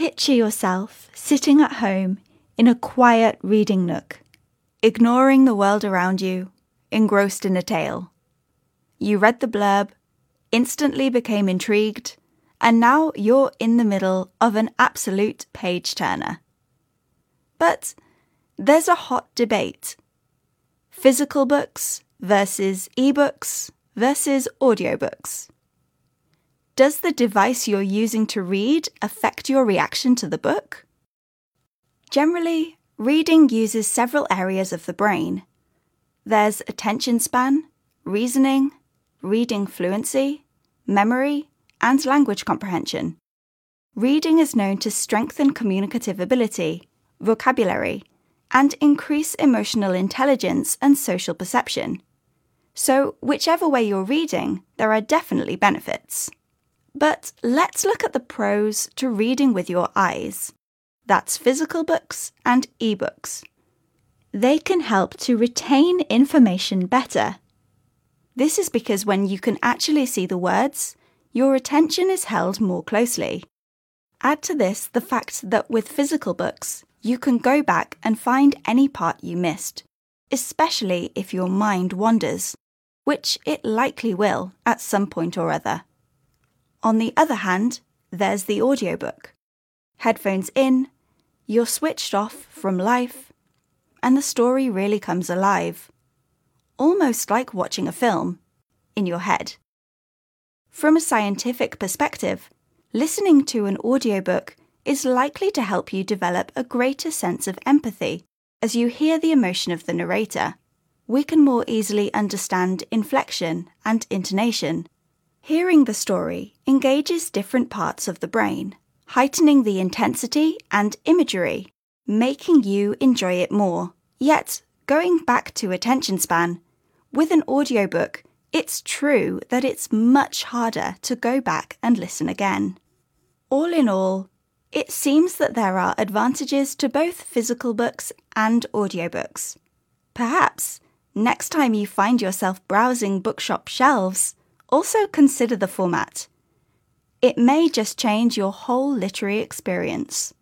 Picture yourself sitting at home in a quiet reading nook, ignoring the world around you, engrossed in a tale. You read the blurb, instantly became intrigued, and now you're in the middle of an absolute page turner. But there's a hot debate physical books versus ebooks versus audiobooks. Does the device you're using to read affect your reaction to the book? Generally, reading uses several areas of the brain. There's attention span, reasoning, reading fluency, memory, and language comprehension. Reading is known to strengthen communicative ability, vocabulary, and increase emotional intelligence and social perception. So, whichever way you're reading, there are definitely benefits. But let's look at the pros to reading with your eyes. That's physical books and ebooks. They can help to retain information better. This is because when you can actually see the words, your attention is held more closely. Add to this the fact that with physical books, you can go back and find any part you missed, especially if your mind wanders, which it likely will at some point or other. On the other hand, there's the audiobook. Headphones in, you're switched off from life, and the story really comes alive. Almost like watching a film in your head. From a scientific perspective, listening to an audiobook is likely to help you develop a greater sense of empathy as you hear the emotion of the narrator. We can more easily understand inflection and intonation Hearing the story engages different parts of the brain, heightening the intensity and imagery, making you enjoy it more. Yet, going back to attention span, with an audiobook, it's true that it's much harder to go back and listen again. All in all, it seems that there are advantages to both physical books and audiobooks. Perhaps next time you find yourself browsing bookshop shelves, also consider the format. It may just change your whole literary experience.